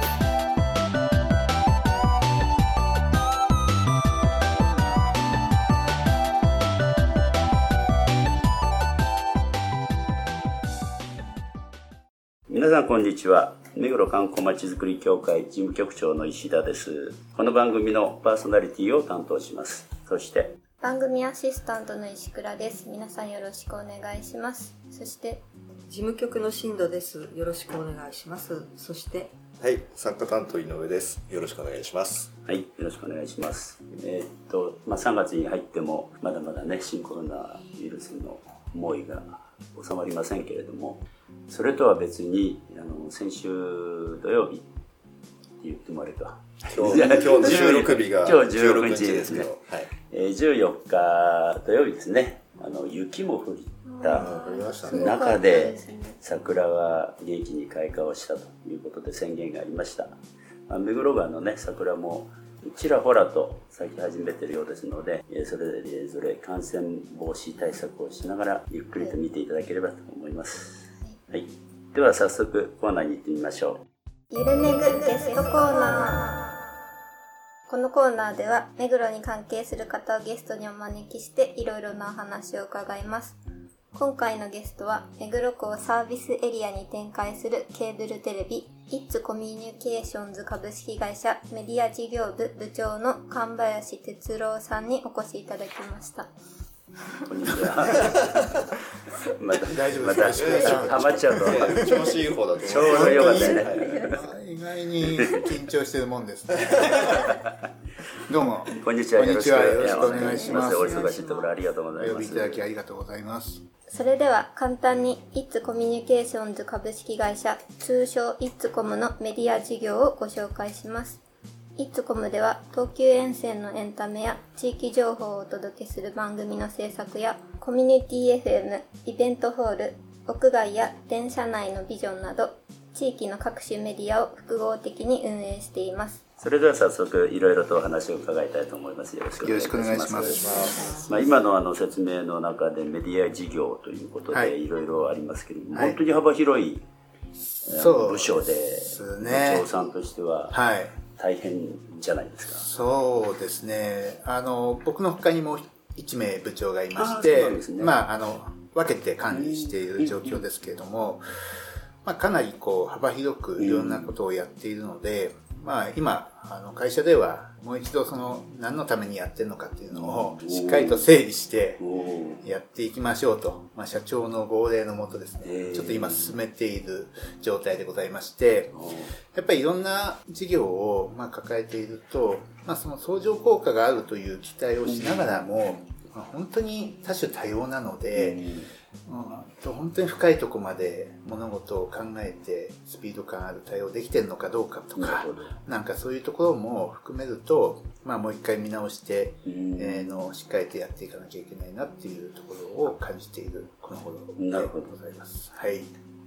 す。皆さんこんにちは目黒観光まちづくり協会事務局長の石田ですこの番組のパーソナリティを担当しますそして番組アシスタントの石倉です皆さんよろしくお願いしますそして事務局の進藤です。よろしくお願いします。そして、はい、参加担当井上です。よろしくお願いします。はいよろしくお願いしますえーっと、まあ、3月に入ってもまだまだね新コロナウイルスの猛威が収まりませんけれどもそれとは別にあの先週土曜日って言ってもらえた今日今日の収録日が今日16 16日ですすけど、はい。えー14日土曜日ですね。あの雪も降った。中で桜が元気に開花をしたということで宣言がありました、まあ目黒川のね桜もちらほらと咲き始めているようですのでえそれぞれ感染防止対策をしながらゆっくりと見ていただければと思います、はい、では早速コーナーに行ってみましょう。ゆるめぐゲストコーナー。このコーナーでは目黒に関係する方をゲストにお招きしていろいろなお話を伺います。今回のゲストは目黒区をサービスエリアに展開するケーブルテレビ It's コミュニケーションズ株式会社メディア事業部部長の神林哲郎さんにお越しいただきました。こんにちはまた大丈夫またハマっちゃうと。調子いい方だと思います。ちょうどよかったね意外に緊張してるもんですね。どうも。こんにちはよよろしくお願いします。お忙しいところありがとうございお呼びいますただきありがとうございます。それでは簡単に It's コミュニケーションズ株式会社通称ムのメディア事業をご紹介します。ムでは東急沿線のエンタメや地域情報をお届けする番組の制作やコミュニティ FM、イベントホール、屋外や電車内のビジョンなど地域の各種メディアを複合的に運営しています。それでは早速いろいろとお話を伺いたいと思います。よろしくお願いします。ます。まあ、今のあの説明の中でメディア事業ということはい。でいろいろありますけれども、はい。本当に幅広いえーそう部署でね部長さんとしてははい。大変じゃないですか、そうですね。あの、僕の他にも1名部長がいまして、なんですね。まあ、あの、分けて管理している状況ですけれども、まあ、かなりこう、幅広くいろんなことをやっているので、まあ、今、あの、会社では、もう一度その、何のためにやってるのかっていうのを、しっかりと整理して、やっていきましょうと、まあ、社長の号令のもとですね、えー。ちょっと今進めている状態でございまして、やっぱりいろんな事業をまあ抱えていると、まあ、その相乗効果があるという期待をしながらも、まあ、本当に多種多様なので、うんと本当に深いところまで物事を考えてスピード感ある対応できてるのかどうかとかなんかそういうところも含めると、まあ、もう一回見直して、うんえーのしっかりとやっていかなきゃいけないなっていうところを感じているこの頃でなるほどございます。はい。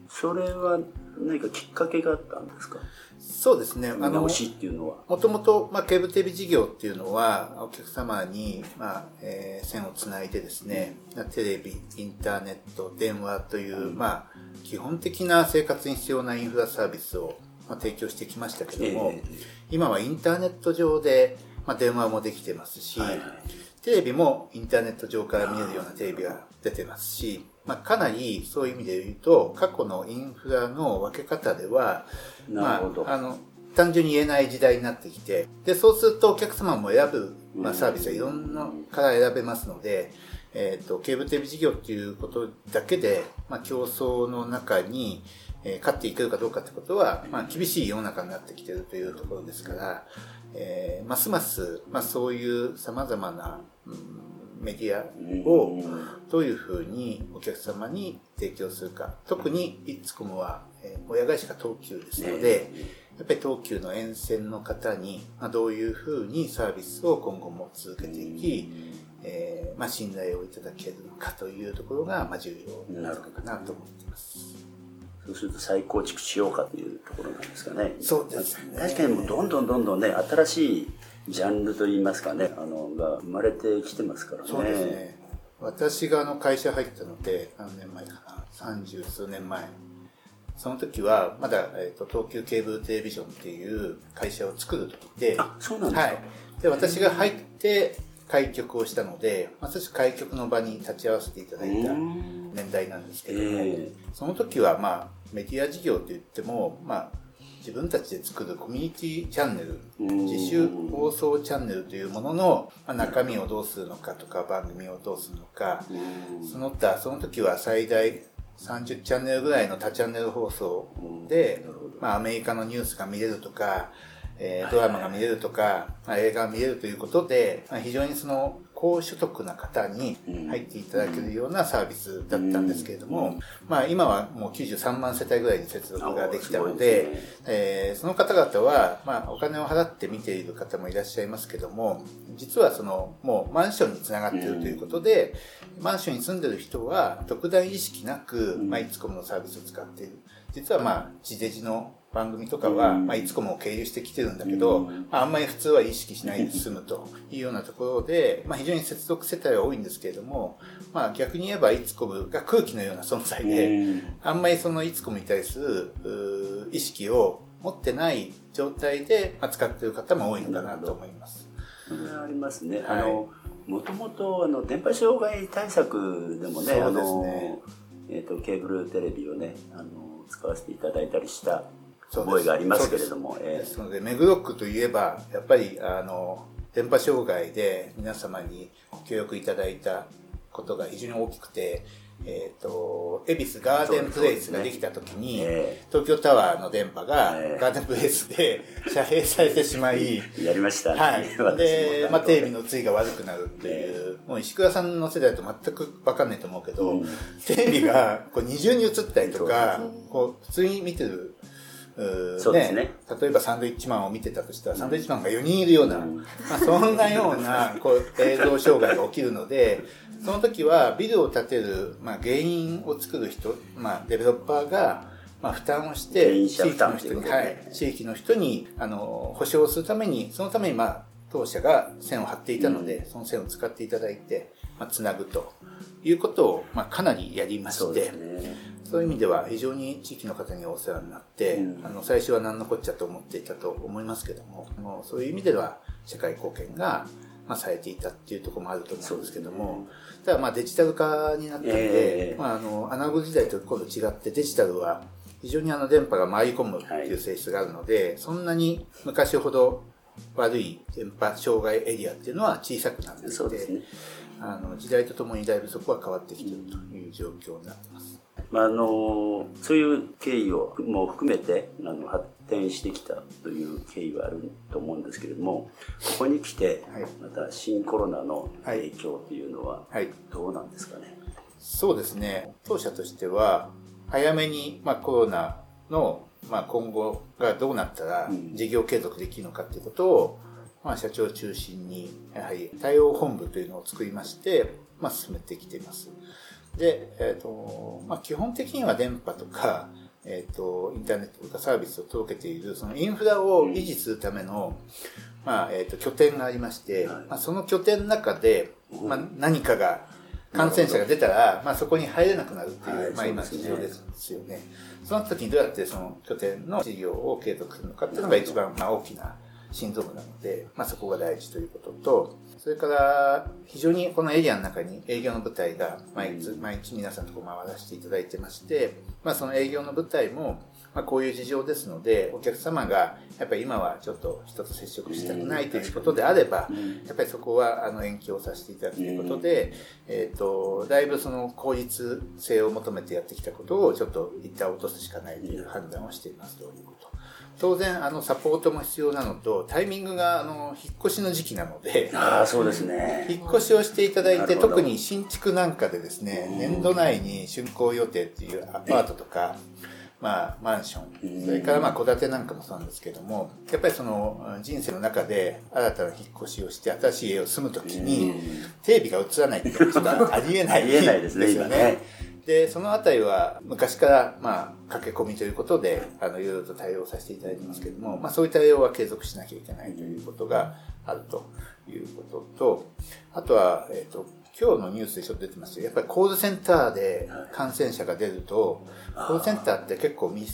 それは何かきっかけがあったんですか？そうですね。見直しっていうのは。もともと、まあ、ケーブルテレビ事業っていうのは、お客様に、まあ、えー線をつないでですね、テレビ、インターネット、電話という、まあ、基本的な生活に必要なインフラサービスを、まあ、提供してきましたけども、え。今はインターネット上で、まあ、電話もできてますし、はいはい。テレビもインターネット上から見えるようなテレビが出てますし、まあ、かなりそういう意味で言うと、過去のインフラの分け方では、なるほど。まあ、あの、単純に言えない時代になってきて、で、そうするとお客様も選ぶ、まあ、サービスはいろんなから選べますので、えっ、と、ケーブルテレビ事業っていうことだけで、まあ、競争の中に、えー勝っていけるかどうかってことは、まあ、厳しい世の中になってきているというところですから、えーますます、まあ、そういう様々な、うんメディアをどういうふうにお客様に提供するか。特に、イッツコムは、えー親会社が東急ですので、やっぱり東急の沿線の方に、まあ、どういうふうにサービスを今後も続けていき、えーまあ、信頼をいただけるのかというところが、まあ、重要なのかなと思っています。そうすると再構築しようかというところなんですかね。そうですね確かにもうどんどんどんどんね、新しいジャンルといいますかね、あの、が生まれてきてますからね。そうですね。私があの会社入ったので、何年前かな、三十数年前。その時は、まだ、えっ、と、東急ケーブルテレビジョンっていう会社を作る時で、あ、そうなんですか。はい。で、私が入って開局をしたので、まさしく開局の場に立ち会わせていただいたうん年代なんですけども、えその時は、まあ、メディア事業といっても、まあ、自分たちで作るコミュニティチャンネル、うん。自主放送チャンネルというものの、まあ、中身をどうするのかとか、番組をどうするのか、うん。その他、その時は最大30チャンネルぐらいの多チャンネル放送で、まあ、アメリカのニュースが見れるとか、えードラマが見れるとか、まあ、映画が見れるということで、まあ、非常にその高所得な方に入っていただけるようなサービスだったんですけれども、まあ、今はもう93万世帯ぐらいに接続ができたのでえーその方々は、まあ、お金を払って見ている方もいらっしゃいますけども、実はその、もうマンションにつながっているということで、マンションに住んでる人は特段意識なく、まあ、いつこものサービスを使っている。実はまあ、地デジの番組とかは、まあ、いつこもを経由してきてるんだけど、まあ、あんまり普通は意識しないで済むと いうようなところで、まあ、非常に接続世帯は多いんですけれども、まあ、逆に言えばいつこむが空気のような存在で、うん。あんまりそのいつこむに対する意識を持ってない状態で扱っている方も多いのかなと思います。それはありますね。はい。あの、もともと、あの、電波障害対策でもね、ね。あの、えっ、と、ケーブルテレビをね、あの、使わせていただいたりした覚えがありますけれども、えですので、目黒区といえば、やっぱり、あの、電波障害で皆様にご協力いただいたことが非常に大きくて、えっ、と、恵比寿ガーデンプレイスができた時に、え東京タワーの電波がええ。ガーデンプレイスで遮蔽されてしまい、やりました。ね。はい。で、まあ、テレビの追いが悪くなるっていう、もう石倉さんの世代だと全くわかんないと思うけど、うん。テレビがこう二重に映ったりとかこう普通に見てる、そうですね。例えばサンドイッチマンを見てたとしたら、サンドイッチマンが4人いるような、まあ、そんなようなこう映像障害が起きるので、その時はビルを建てる、まあ、原因を作る人、まあ、デベロッパーが、まあ、負担をして、地域の人に、はい、地域の人に、あの、保証するために、そのために、まあ、当社が線を張っていたので、その線を使っていただいて、まあ、つなぐということを、まあ、かなりやりまそうして、ですね。そういう意味では非常に地域の方にお世話になって、うん。あの最初は何のこっちゃと思っていたと思いますけども、もうそういう意味では社会貢献が、まあ、されていたっていうところもあると思うんですけども、ただまあデジタル化になったので、ええ。まあ、あのアナログ時代と今度違ってデジタルは非常にあの電波が回り込むっていう性質があるので、そんなに昔ほど悪い電波障害エリアっていうのは小さくなってすね。あの時代とともにだいぶそこは変わってきているという状況になってます。まあ、あのそういう経緯をも含めてあの発展してきたという経緯はあると思うんですけれどもここに来てはいまた新コロナの影響というのははいどうなんですかね、そうですね。当社としては、早めに、まあ、コロナの、まあ、今後がどうなったらうん事業継続できるのかということを、まあ、社長を中心に、やはり対応本部というのを作りまして、まあ、進めてきています。で、えっ、と、まあ、基本的には電波とか、えっ、と、インターネットとかサービスを届けている、そのインフラを維持するための、まあ、えっ、と、拠点がありまして、はいまあ、その拠点の中で、まあ、何かが、感染者が出たら、まあ、そこに入れなくなるっていう、はいまあ、今、事情ですよね。その時にどうやってその拠点の事業を継続するのかっていうのが一番、まあ、大きな心臓部なので、まあ、そこが大事ということと、それから、非常にこのエリアの中に営業の部隊が毎日、毎日皆さんとこ回らせていただいてまして、まあ、その営業の部隊も、まあ、こういう事情ですので、お客様が、やっぱり今はちょっと人と接触したくないということであれば、やっぱりそこはあの延期をさせていただくということで、えっ、と、だいぶその効率性を求めてやってきたことをちょっと一旦落とすしかないという判断をしていますということ。当然、あの、サポートも必要なのと、タイミングが、あの、引っ越しの時期なので、ああそうですね。引っ越しをしていただいて、特に新築なんかでですね、年度内に竣工予定っていうアパートとか、まあ、マンション、それからまあ、戸建てなんかもそうなんですけども、やっぱりその、人生の中で新たな引っ越しをして、新しい家を住むときに、テレビが映らないっていうのはありえない ありえないですねよ今ねで、そのあたりは昔から、まあ、駆け込みということで、あの、いろいろと対応させていただいてますけれども、まあ、そういう対応は継続しなきゃいけないということがあるということと、あとは、えっ、と、今日のニュースでちょっと出てますけど、やっぱりコールセンターで感染者が出ると、コールセンターって結構密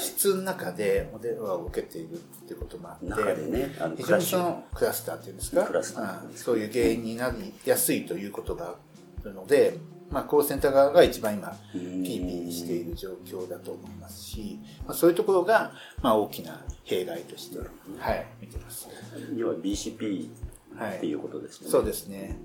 室の中でお電話を受けているっていうこともあって、ね非常にそのクラスターっていうんですか？うんそういう原因になりやすいということがあるので、まあ、コールセンター側が一番今、ピーピーしている状況だと思いますし、まあ、そういうところが、まあ、大きな弊害として、はい、見てます。要は BCP っていうことですね。そうですね。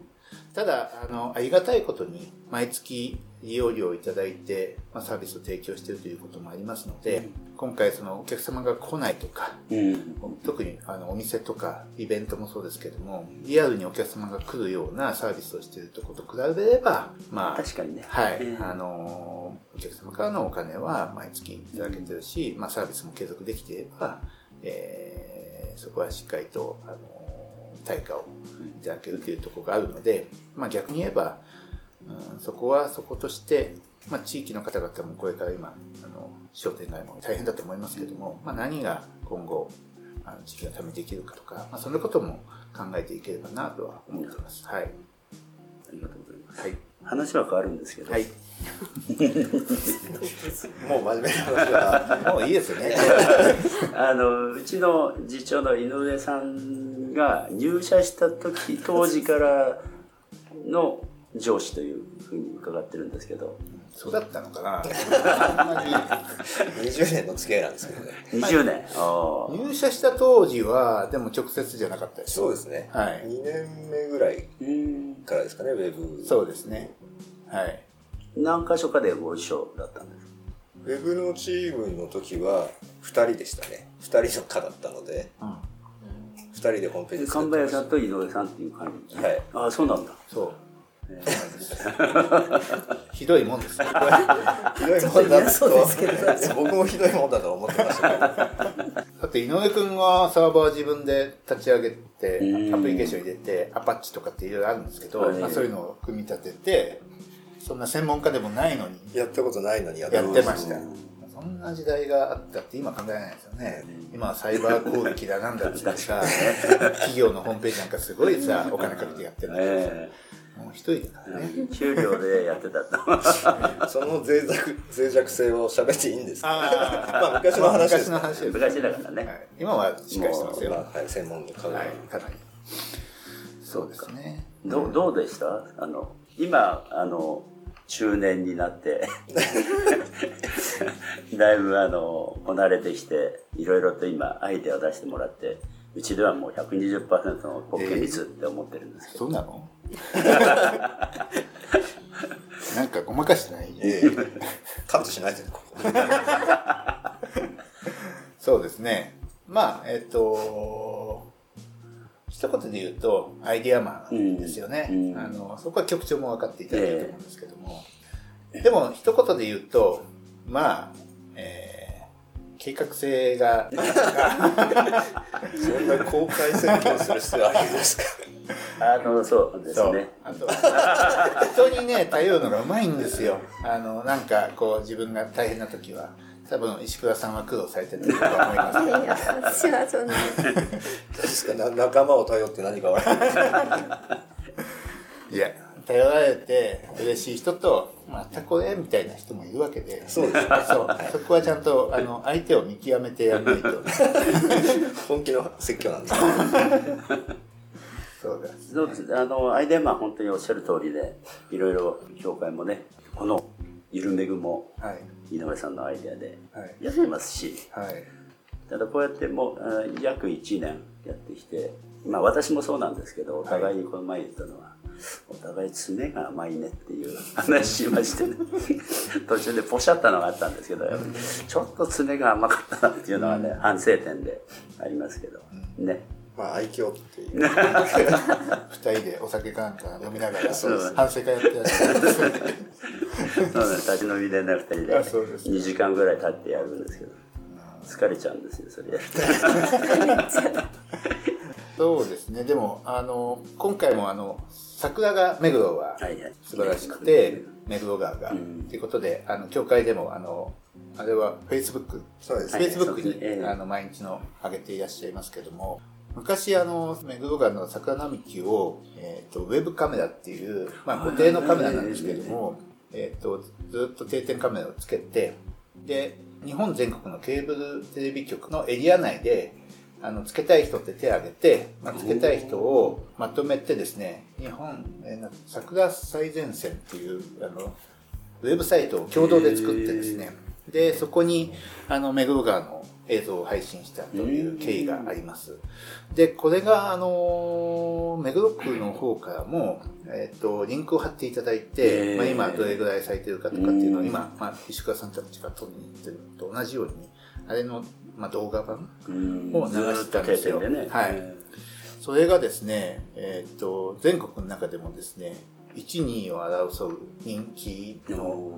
ただ、あの、ありがたいことに、毎月利用料をいただいて、まあ、サービスを提供しているということもありますので、今回そのお客様が来ないとか、うん。特にあのお店とかイベントもそうですけども、リアルにお客様が来るようなサービスをしているとこと比べれば、まあ、確かにね。はい、えーあのーお客様からのお金は毎月いただけてるし、まあ、サービスも継続できていれば、えーそこはしっかりと、あのー対価をいただけるというところがあるので、まあ、逆に言えば、うん、そこはそことして、まあ、地域の方々もこれから今、あの商店街も大変だと思いますけども、まあ、何が今後、あの地域のためにできるかとか、まあ、そんなことも考えていければなとは思っています。はい。ありがとうございます。はい。話は変わるんですけど、はい。もう真面目な話は、もういいですよね。あのうちの次長の井上さんが入社した時当時からの上司というふうに伺ってるんですけどそうだったのかなあんま20年の付き合いなんですけどね。20年、入社した当時は、でも直接じゃなかったですそうですね。はい2年目ぐらいからですかね、ウェブ。そうですね。はい。何箇所かでご一緒だったんですウェブのチームの時は2人でしたね。2人の課だったので、うん。2人でホームページ作神林さってましんと井上さんっていう感じはいああそうなんだそう。ひどいもんです。ひどいもんだとそうですけど。僕もひどいもんだと思ってました。だって井上くんがサーバー自分で立ち上げて、うん。アプリケーション入れて、アパッチとかっていろいろあるんですけど、はい。まあ、そういうのを組み立てて、そんな専門家でもないのにやったことないのにやってました。うん。そんな時代があったって今考えないですよね。今はサイバー攻撃だなんだってさ、企業のホームページなんかすごいさ、お金かけてやってるんだけどさえもう一人だからね。え給料でやってたと。その脆弱脆弱性を喋っていいんですか？まあ昔の話です。昔の話です。昔だからね、はい、今はしっかりしてますよ。はい、専門の課が、い、かなり。そうですね。どうどうでした？あの今あの中年になって。だいぶあのこなれてきていろいろと今アイデアを出してもらってうちではもう120%の国権率って思ってるんですけど、そうなの？なんかごまかしてない？ええカットしないでここ そうですね。まあ、えっ、と、一言で言うと、アイディアマンですよね。うんうんあのそこは局長も分かっていただけると思うんですけども。でも、一言で言うと、まあ、えー計画性が、そんな公開宣言する必要ありますか？あのそうですそう。ねあと 人にね頼るのがうまいんですよ。あのなんかこう自分が大変な時は。多分石倉さんは苦労されてると思います。いや、私はそんな。ですかな仲間を頼って何か悪い いや頼られて嬉しい人とまたこれみたいな人もいるわけで。そうですそう。そこはちゃんとあの相手を見極めてやらないと。本気の説教なんですそうだそうですあのアイデアマン本当におっしゃる通りでいろいろ協会もねこのゆるめぐもはい。井上さんのアイデアではい。やってますし、はい。ただこうやってもう約1年やってきてまあ私もそうなんですけどお互いにこの前言ったのは、お互い爪が甘いねっていう 話しましてね。途中でポシャったのがあったんですけどやっぱりちょっと爪が甘かったなっていうのはね反省点でありますけど。ねまあ愛嬌っていう。二人でお酒かなんか飲みながらそうです反省会やってらっしゃる。そうね。立ち飲みでね2人であそうです。2時間ぐらい経ってやるんですけど。疲れちゃうんですよそれ。やるとそそうですね。でも、あの、今回もあの、桜が目黒は。素晴らしくて、目黒川が。うん。ということで、あの、教会でも、あの、あれはですはいね。Facebook に、そうですね。ええ。あの、毎日の上げていらっしゃいますけども、昔あの、目黒川の桜並木を、えっ、と、ウェブカメラっていう、まあ固定のカメラなんですけども、えっ、と、ずっと定点カメラをつけて、で、日本全国のケーブルテレビ局のエリア内で、あの、つけたい人って手を挙げて、まあ、つけたい人をまとめてですね、日本、えーな桜最前線っていう、あの、ウェブサイトを共同で作ってですね、で、そこに、あの、目黒川の映像を配信したという経緯があります。で、これが、あの、目黒区の方からも、えっ、と、リンクを貼っていただいて、まあ今どれぐらい咲いてるかとかっていうのを今、まあ石川さんたちが撮りに行ってるのと同じように、あれの、まあ動画版うん。を流したんですよ。ね。はい。それがですね、えっ、と、全国の中でもですね、1、2位を争う人気の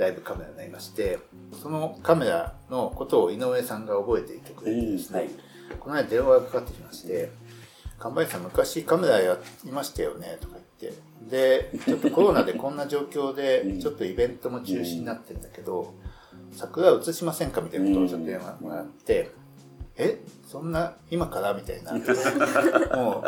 ライブカメラになりまして、そのカメラのことを井上さんが覚えていてくれてですね、はいこの間電話がかかってきまして、神林さん昔カメラやりましたよね？とか言って、で、ちょっとコロナでこんな状況で、ちょっとイベントも中止になってるんだけど、桜映しませんか？みたいなことをちょっと電話もらって、え？そんな今から？みたいな。も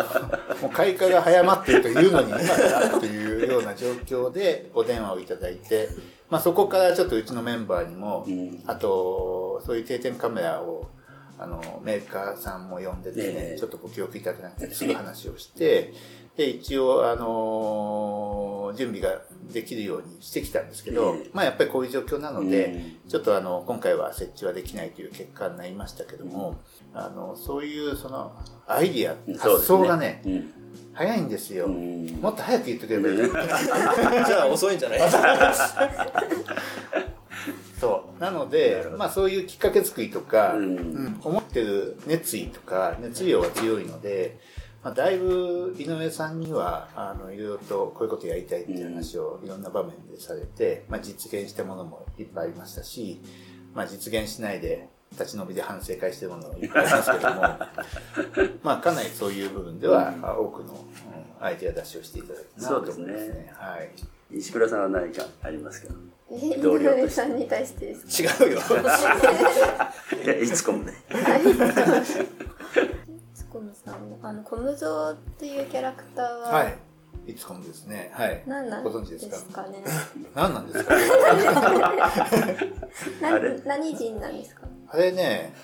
う、もう開花が早まっているというのに今から？というような状況でお電話をいただいて、まあそこからちょっとうちのメンバーにも、うん。あと、そういう定点カメラを、あの、メーカーさんも呼んでですね、ええ。ちょっとご協力いただけなくて、すぐ話をして、で、一応、あの準備ができるようにしてきたんですけど、ええ。まあやっぱりこういう状況なので、うん。ちょっとあの、今回は設置はできないという結果になりましたけども、あの、そういうその、アイディア、発想がね、うん早いんですよ。うんもっと早く言ってくればいい。じゃあ遅いんじゃない？そう。なので、まあそういうきっかけ作りとか、うんうん思ってる熱意とか、熱量が強いので、まあだいぶ井上さんには、あの、いろいろとこういうことやりたいっていう話をいろんな場面でされて、まあ実現したものもいっぱいありましたし、まあ実現しないで、立ち延びで反省会してるものもいっぱいありますけども、まあかなりそういう部分では、あ多くの、うんアイデア出しをしていただいたなと思いますそうですね。はい。石倉さんは何かありますか？え、井同僚として上さんに対してですか？違うよ。いやいつこもね。ツコムさんの、あの、コムゾーっていうキャラクターは、はい。いつこもですね。はい。何なんご存知でですすか？かね。何なんですか？なあれ？何人なんですか？あれね、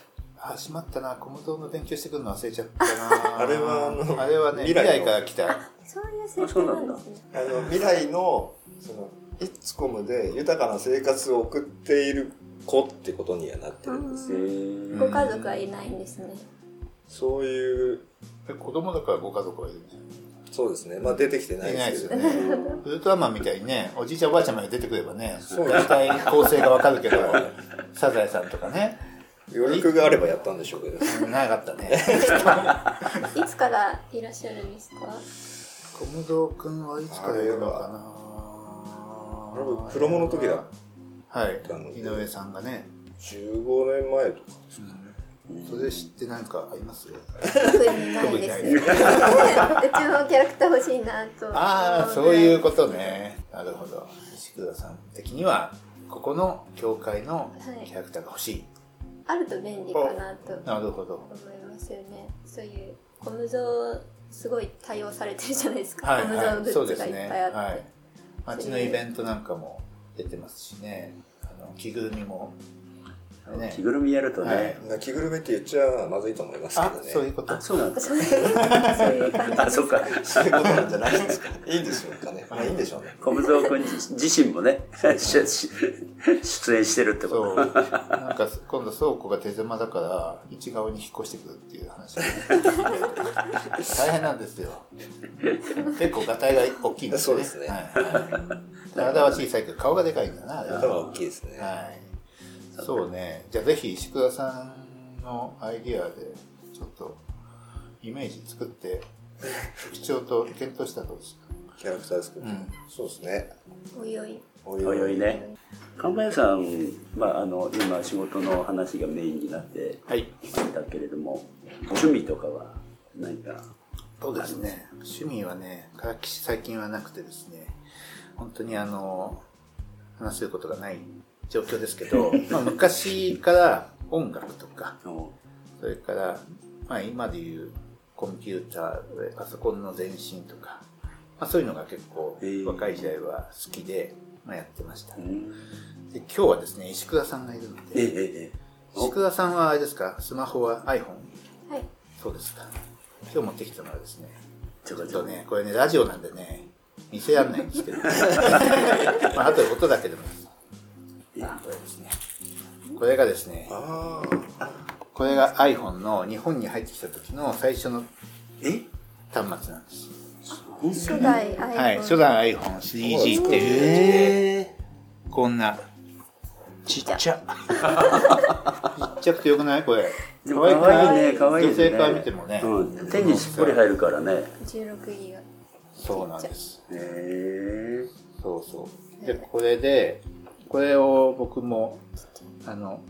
あ、しまったな、コムゾーの勉強してくるの忘れちゃったな。あれはあのあれはね、未来未来のから来た。そういう設定なんですね。あの、未来の、その、イッツコムで豊かな生活を送っている子ってことにはなってるんですよ。えご家族はいないんですね。そういう、え子供だからご家族はいるね。そうですね。まあ出てきてないいないでですすよけど。ね。ウルトラマンみたいにね、おじいちゃんおばあちゃんまで出てくればね、そう大体構成がわかるけど、サザエさんとかね、余力があればやったんでしょうけど。なかったね。いつからいらっしゃるんですか？コムゾーくんはいつからいるのかな僕プロモの時だ。はい。井上さんがね、15年前とかですか。それ知って何かあります？特にないです。うちのキャラクター欲しいなと。ああ、そういうことね。なるほど。石倉さん的には、ここの教会のキャラクターが欲しい。あると便利かなとなるほど。思いますよね。そういうコムゾーすごい対応されてるじゃないですか。はい、コムゾーはい。そうですグッズがいっね。ぱいあって。はい。街のイベントなんかも出てますしね。あの、着ぐるみも。ね着。ぐるみやるとはいね。着ぐるみって言っちゃまずいと思いますけあど、ね。そういうこと？あ、そうなんですそういうそういう感じですあ、そっか。そういうことなんじゃないですか。いいんでしょうかね。まあいいんでしょうね。小室君自自身もね、出演してるってそう。こなんか、今度倉庫が手狭だから、内側に引っ越してくるっていう話。大変なんですよ。結構、ガタイが大きいんですよね。そうですねはいはい。体は小さいけど、顔がでかいんだな、あれは頭大きいですね。はい。そうね。じゃあぜひ石倉さんのアイディアで、ちょっと、イメージ作って、特徴と検討したらどうですか？キャラクターですけど。うんそうですね。おいおい。おいおいね。神林さん、まあ、あの、今仕事の話がメインになってはい。ましたけれども、趣味とかは何か？そうですね。趣味はね、からっきし最近はなくてですね、本当にあの、話せることがない状況ですけど、まあ昔から音楽とか、おそれから、まあ今でいうコンピューター、パソコンの前身とか、まあそういうのが結構若い時代は好きで、まあやってました。でうん今日はですね、石倉さんがいるのええで、ええ。石倉さんはあれですか、スマホは？iPhone? はい。そうですか。今日持ってきたのはですね、ちょっとね、これね、ラジオなんでね、見せられないんですけど、まあ、あとで音だけでも。あ、これですね。これがですね。これが iPhone の日本に入ってきた時の最初のえ？端末なんです。初代 iPhone。はい、初代 iPhone3G っていうやつこんな、ちっちゃ。ちっちゃくてよくない？これ。でも可愛いね、可愛いね。女性から見てもね。うん。手にしっぽり入るからね。16ギガ。そうなんです。へえ。そうそう。で、これで、これを僕も、あの、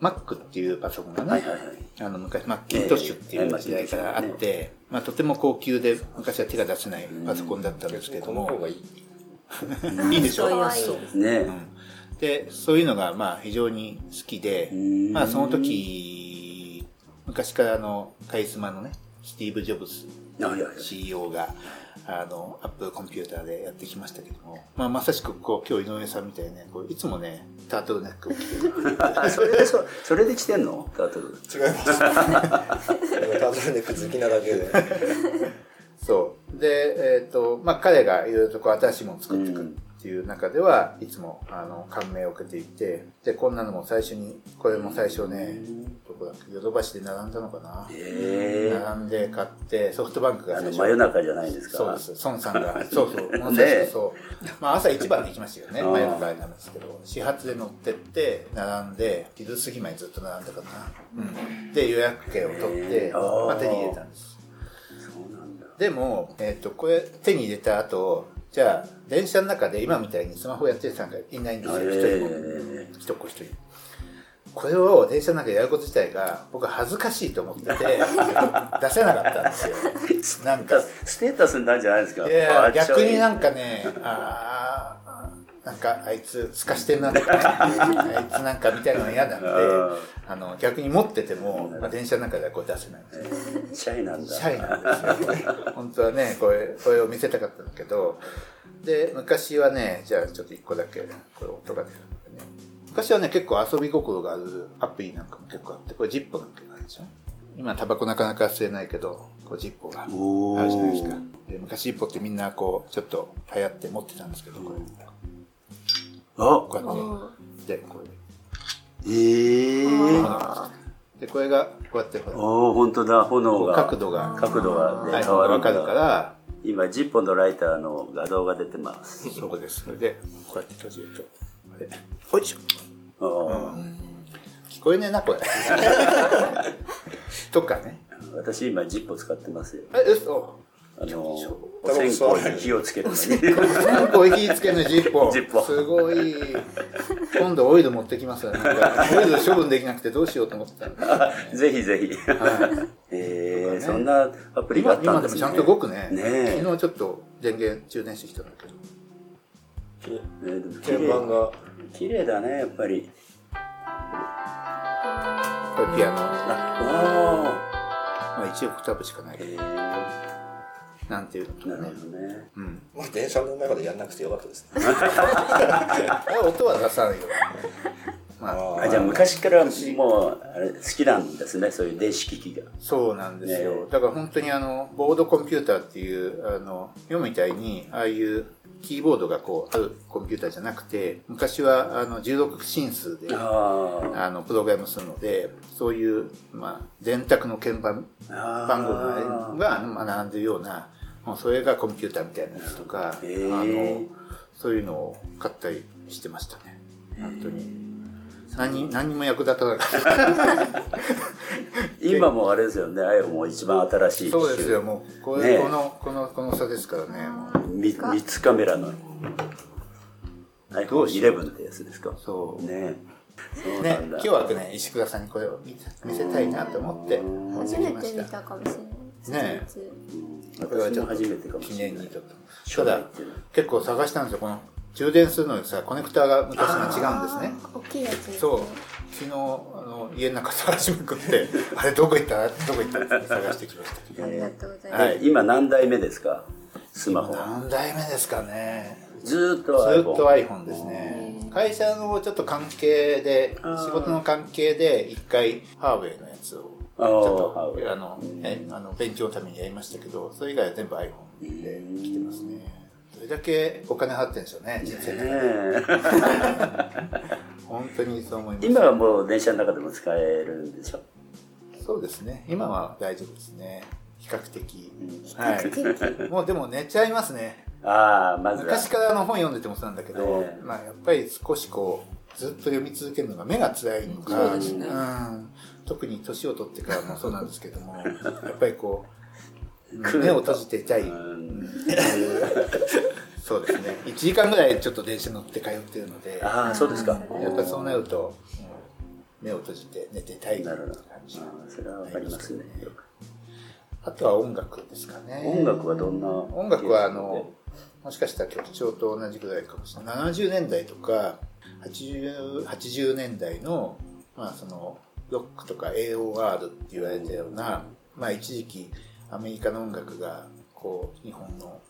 Mac っていうパソコンがね、はいはいはい。あの昔、マッキントッシュっていう時代からあって、まあとても高級で昔は手が出せないパソコンだったんですけどもいい。いいでしょ？可愛いです。ねで、そういうのがまあ非常に好きでうん、まあその時、昔からあの、カリスマのね、スティーブ・ジョブズえ。はいはいはい。CEO が、あの、アップルコンピューターでやってきましたけども、まあまさしくこう、今日井上さんみたいにね、こういつもね、タートルネックを着てる。あ それで、そそれで来てんの？タートル。違います。タートルネック好きなだけで。そう。で、えっ、と、まあ、彼がいろいろとこう新しいものを作っていくっていう中では、いつも、あの、感銘を受けていて、で、こんなのも最初に、これも最初ね、どこだっけ、ヨドバシで並んだのかなへえ。並んで買って、ソフトバンクが最初真夜中じゃないですか。そうです。孫さんが、そうそう、もう最初そう。まあ朝一番で行きましたよね。真夜中なんですけど、始発で乗ってって、並んで、昼過ぎまでずっと並んだかな。うん。で、予約券を取ってへ、ーまあ手に入れたんです。でも、えっ、と、これ手に入れた後、じゃあ、電車の中で今みたいにスマホやってる人なんかいないんですよ。一人も。一っ子一人。これを電車の中でやること自体が、僕は恥ずかしいと思ってて、出せなかったんですよ。なんか、ステータスになるんじゃないですか？いやあ逆になんか。かね、あーなんかあいつすかしてんなとかね、あいつなんかみたいなのが嫌なんで、ああの逆に持ってても、まあ、電車の中ではこれ出せないんですよ。シャイなんだ。シャイなんですよ。本当はね、これ、これを見せたかったんだけど、で、昔はね、じゃあちょっと一個だけ、これ音が出るんでね。昔はね、結構遊び心があるアプリなんかも結構あって、これジッポなんてあるでしょ？今タバコなかなか吸えないけど、こうジッポがあるじゃないですか。で昔ジッポってみんなこう、ちょっと流行って持ってたんですけど、これ。あこうやって。で、これ。ええで、これがこうやってほら、おお本当だ、炎が。角度が、角度が、ねはい、変わるんだわかるから、今、ジッポンのライターの画像が出てます。そこです。それで、こうやって閉じると。ほいしょ。あ聞こえねえな、これ。とかね。ー私、今、ジッポン使ってますよ。え、嘘。あの、線香に火をつけるのに。こう火つけるのジッポ。ジッポすごい。今度オイル持ってきますよ。オイル処分できなくてどうしようと思ってた ぜひぜひ。ええそんなアプリがあ今ったんですね。今でもちゃんと動くね。昨日ちょっと電源充電してきたんだけど。鍵盤麗が。綺麗だね、やっぱり。これピアノ。あまあ1オクターブしかないけど、ーなんていうのとかねなるほ。どね。うん。まあ電車の中でやんなくてよかったですね。あれ音は出さないよ。まあ、あじゃあ昔からもうあれ好きなんですね、そういう電子機器が。そうなんですよ。ねだから本当にあの、ボードコンピューターっていう、あの、今みたいに、ああいうキーボードがこう、あるコンピューターじゃなくて、昔はあの、16進数で、ああの、プログラムするので、そういう、まあ、電卓の鍵盤、あ。番号がが並んでるような、もうそれがコンピューターみたいなやつとか、へーあの、そういうのを買ったりしてましたね。本当に。何、何にも役立たなかった。今もあれですよね、iPhone も一番新しい。そうですよ、もう、これ、ねこの、この、この差ですからね、もう。み三つカメラの iPhone11 ってやつですか。そう。ねね。今日はね石倉さんにこれを見見せたいなと思って持って初めてきました見たかもしれないね私も初めてかもし記れない念にちょっと。初ただ結構探したんですよ。この充電するのにさコネクターが昔が違うんですね。大きいやつね。そう。昨日あの家の中探しまくって あれどこ行った？どこ行った？って探してきました。ありがとうございます、はい。今何代目ですか？スマホ。は。何代目ですかね。ずーっとず iPhone。っと iPhone ですね。会社のちょっと関係で仕事の関係で一回ハーウェイのやつをちょっとあのえあの勉強のためにやりましたけどそれ以外は全部 iPhone で来てますね。どれだけお金払ってるんでしょうね人生で。ねえ。本当にそう思います。今はもう電車の中でも使えるんでしょそうですね。今は大丈夫ですね。比較的。うん。はい。もうでも寝ちゃいますね。ああ、まずは。昔からあの本読んでてもそうなんだけど、ええ。まあ、やっぱり少しこうずっと読み続けるのが目が辛いのか。そうですね。ん、特に年を取ってからもそうなんですけども やっぱりこう目を閉じていたい、うん。そうですね。1時間ぐらいちょっと電車乗って通ってるのでやああ、そうですか。っぱりそうなると、うん目を閉じて寝てたいな。感じ。それはわかりますね。あとは音楽ですかね。音楽はどんな音楽はあのもしかしたら曲調と同じぐらいかもしれない。70年代とか 80, 80年代の,、まあそのロックとか AOR って言われたような、まあ、一時期アメリカの音楽がこう日本の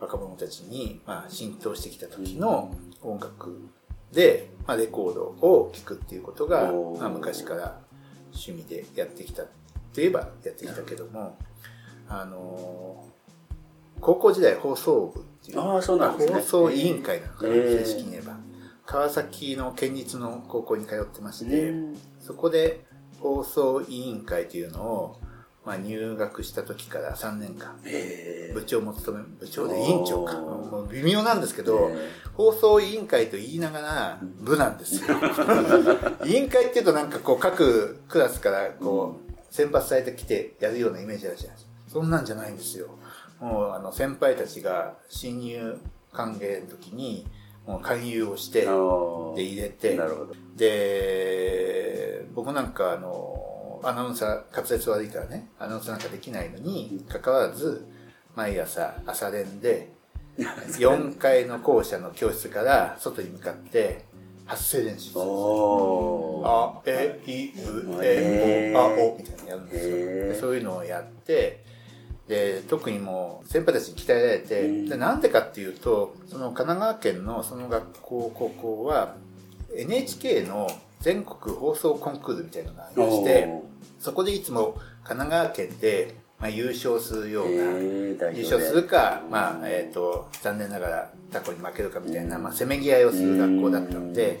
若者たちに、まあ、浸透してきた時の音楽で、まあ、レコードを聴くっていうことが、まあ、昔から趣味でやってきたといえばやってきたけども、あのー高校時代放送部っていうあーそうなんですね。放送委員会なのかな、えー。正式に言えば。川崎の県立の高校に通ってまして、うんそこで放送委員会というのを、まあ、入学した時から3年間え。部長も務め部長で委員長か。もう微妙なんですけど、え。放送委員会と言いながら部なんですよ。委員会っていうとなんかこう各クラスからこう選抜されてきてやるようなイメージあるじゃないですか。そんなんじゃないんですよ。もうあの先輩たちが新入歓迎の時にもう勧誘をしてー。で入れてなるほど。で僕なんかあのアナウンサー滑舌悪いからねアナウンサーなんかできないのにかかわらず毎朝朝練で4階の校舎の教室から外に向かって発声練習するんですよおー。あ、え、い、う、え、お、あ、お、みたいなのやるんですよ。そういうのをやって、で、特にもう先輩たちに鍛えられて、うんで、なんでかっていうと、その神奈川県のその学校、高校は、NHK の全国放送コンクールみたいなのがありまして、そこでいつも神奈川県で、まあ、優勝するような、優勝するか、まあ、えっ、と、残念ながらタコに負けるかみたいな、まあ、せめぎ合いをする学校だったので、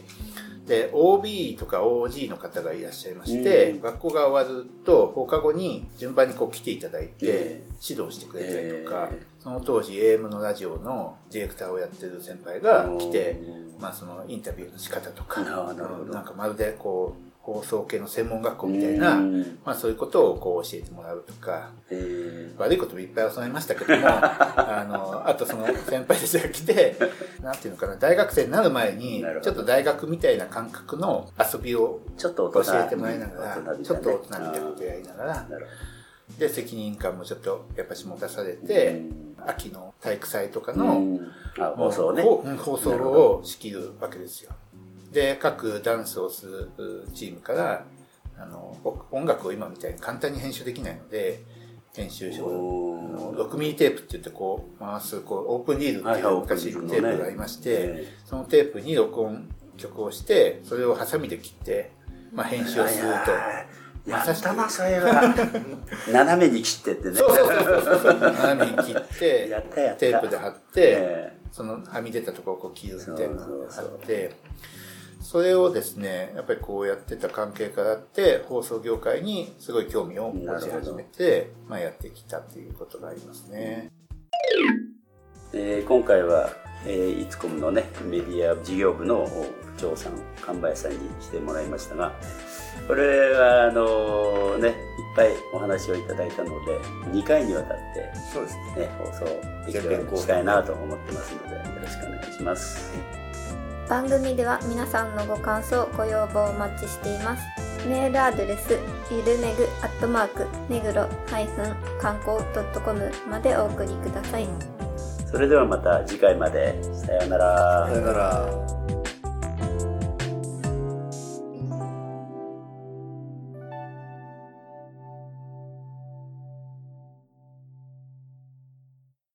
で、OB とか OG の方がいらっしゃいまして、うん。学校が終わると、放課後に順番にこう来ていただいてえ、指導してくれたりとかえ、その当時 AM のラジオのディレクターをやってる先輩が来て、まあそのインタビューの仕方とか、なんかまるでこう、放送系の専門学校みたいな、うん。まあそういうことをこう教えてもらうとか、えー。悪いこともいっぱい教わりましたけども、あの、あとその先輩たちが来て、なんていうのかな、大学生になる前にちょっと大学みたいな感覚の遊びをちょっと大人教えてもらいながら、ちょっと大人みたいなことやりながら、で、責任感もちょっとやっぱし持たされて、秋の体育祭とかうの、放送を仕切るわけですよ。で、各ダンスをするチームから、あの、お音楽を今みたいに簡単に編集できないので、編集所おー。あの6ミリテープって言ってこう回す、こう、オープンリールってはいう昔テオープがありまして、えそのテープに録音曲をして、それをハサミで切って、まあ編集をすると。やったな、それは。斜めに切ってってね。そうそうそう。斜めに切って、テープで貼って、えそのはみ出たところをこう切るみたいなのを貼って、それをですね、やっぱりこうやってた関係からあって、放送業界にすごい興味を持ち始めて、まあやってきたっていうことがありますね。えー今回は、えー、イツコムのね、メディア事業部の部長さん、神林さんに来てもらいましたが、これは、あのね、いっぱいお話をいただいたので、2回にわたって、そうですね。ね、放送できるようにしたいなと思ってますので、よろしくお願いします。番組では皆さんのご感想ご要望をお待ちしています。メールアドレスゆるめぐアットマーク目黒観光 .com までお送りください。それではまた次回まで。さようなら。さよなら。